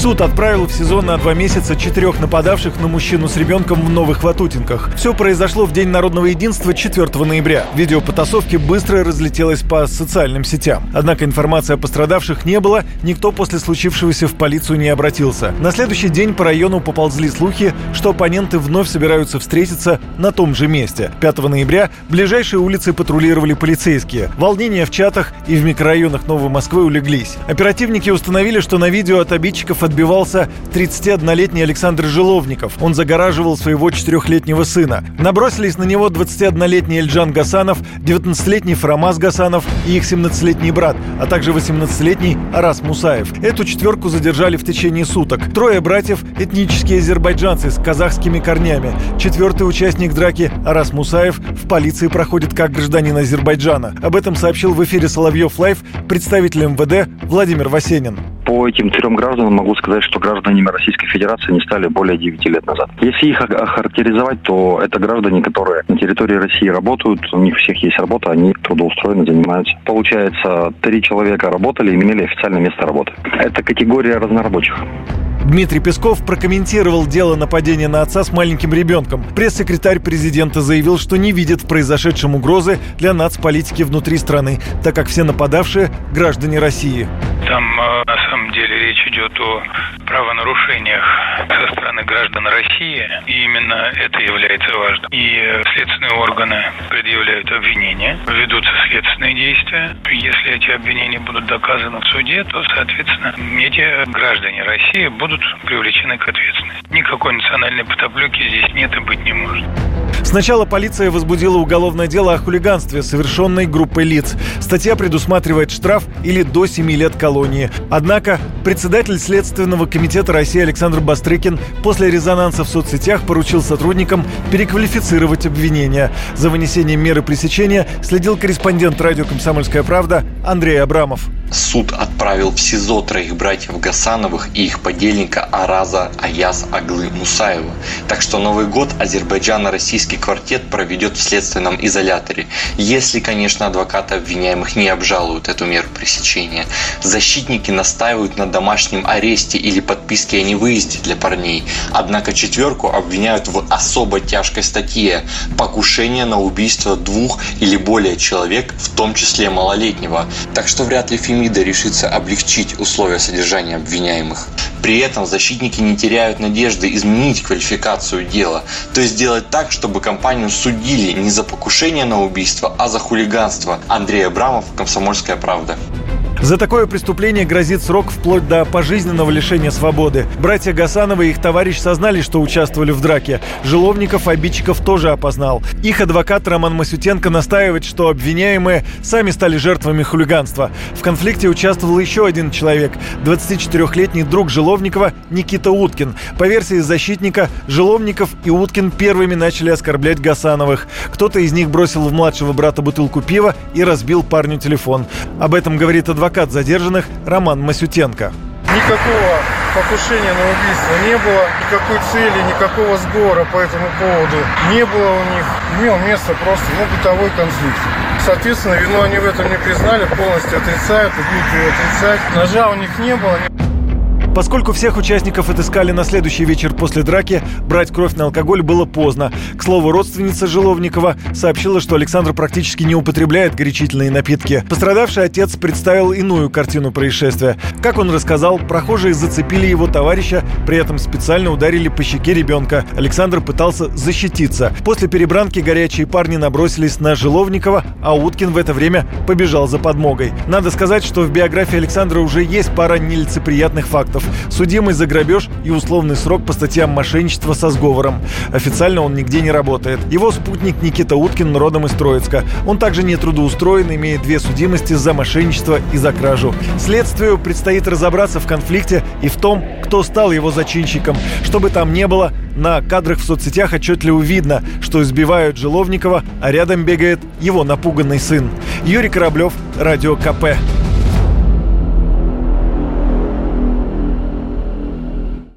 Суд отправил в СИЗО на два месяца четырех нападавших на мужчину с ребенком в Новых Ватутинках. Все произошло в День народного единства 4 ноября. Видео потасовки быстро разлетелось по социальным сетям. Однако информации о пострадавших не было, никто после случившегося в полицию не обратился. На следующий день по району поползли слухи, что оппоненты вновь собираются встретиться на том же месте. 5 ноября ближайшие улицы патрулировали полицейские. Волнения в чатах и в микрорайонах Новой Москвы улеглись. Оперативники установили, что на видео от обидчиков отбивался 31-летний Александр Жиловников. Он загораживал своего четырехлетнего сына. Набросились на него 21-летний Эльджан Гасанов, 19-летний Фарамаз Гасанов и их 17-летний брат, а также 18-летний Арас Мусаев. Эту четверку задержали в течение суток. Трое братьев – этнические азербайджанцы с казахскими корнями. Четвертый участник драки Арас Мусаев в полиции проходит как гражданин Азербайджана. Об этом сообщил в эфире Соловьев Лайв представитель МВД Владимир Васенин. По этим трем гражданам могу сказать, что гражданами Российской Федерации не стали более 9 лет назад. Если их охарактеризовать, то это граждане, которые на территории России работают, у них всех есть работа, они трудоустроены, занимаются. Получается, три человека работали и имели официальное место работы. Это категория разнорабочих. Дмитрий Песков прокомментировал дело нападения на отца с маленьким ребенком. Пресс-секретарь президента заявил, что не видит в произошедшем угрозы для нацполитики внутри страны, так как все нападавшие – граждане России. Там э, на самом деле речь идет о правонарушениях со стороны граждан России, и именно это является важным. И следственные органы предъявляют обвинения, ведутся следственные действия. Если эти обвинения будут доказаны в суде, то, соответственно, эти граждане России будут привлечены к ответственности. Никакой национальной потоплеки здесь нет и быть не может. Сначала полиция возбудила уголовное дело о хулиганстве, совершенной группой лиц. Статья предусматривает штраф или до 7 лет колонии. Однако председатель Следственного комитета России Александр Бастрыкин после резонанса в соцсетях поручил сотрудникам переквалифицировать обвинения. За вынесением меры пресечения следил корреспондент радио «Комсомольская правда» Андрей Абрамов. Суд отправил в СИЗО троих братьев Гасановых и их подельника Араза Аяз Аглы Мусаева. Так что Новый год Азербайджано-российский квартет проведет в следственном изоляторе, если, конечно, адвокаты обвиняемых не обжалуют эту меру пресечения. Защитники настаивают на домашнем аресте или подписке о невыезде для парней. Однако четверку обвиняют в особо тяжкой статье – покушение на убийство двух или более человек, в том числе малолетнего. Так что вряд ли Фемида решится облегчить условия содержания обвиняемых. При этом защитники не теряют надежды изменить квалификацию дела, то есть сделать так, чтобы компанию судили не за покушение на убийство, а за хулиганство. Андрей Абрамов, Комсомольская правда. За такое преступление грозит срок вплоть до пожизненного лишения свободы. Братья Гасановы и их товарищ сознали, что участвовали в драке. Жиловников обидчиков тоже опознал. Их адвокат Роман Масютенко настаивает, что обвиняемые сами стали жертвами хулиганства. В конфликте участвовал еще один человек – 24-летний друг Жиловникова Никита Уткин. По версии защитника, Жиловников и Уткин первыми начали оскорблять Гасановых. Кто-то из них бросил в младшего брата бутылку пива и разбил парню телефон. Об этом говорит адвокат адвокат задержанных Роман Масютенко. Никакого покушения на убийство не было, никакой цели, никакого сбора по этому поводу не было у них. Имел место просто ну, бытовой конфликт. Соответственно, вину они в этом не признали, полностью отрицают, ее отрицать. Ножа у них не было. Поскольку всех участников отыскали на следующий вечер после драки, брать кровь на алкоголь было поздно. К слову, родственница Жиловникова сообщила, что Александр практически не употребляет горячительные напитки. Пострадавший отец представил иную картину происшествия. Как он рассказал, прохожие зацепили его товарища, при этом специально ударили по щеке ребенка. Александр пытался защититься. После перебранки горячие парни набросились на Жиловникова, а Уткин в это время побежал за подмогой. Надо сказать, что в биографии Александра уже есть пара нелицеприятных фактов фактов. Судимый за грабеж и условный срок по статьям мошенничества со сговором. Официально он нигде не работает. Его спутник Никита Уткин родом из Троицка. Он также не трудоустроен, имеет две судимости за мошенничество и за кражу. Следствию предстоит разобраться в конфликте и в том, кто стал его зачинщиком. Чтобы там не было, на кадрах в соцсетях отчетливо видно, что избивают Жиловникова, а рядом бегает его напуганный сын. Юрий Кораблев, Радио КП.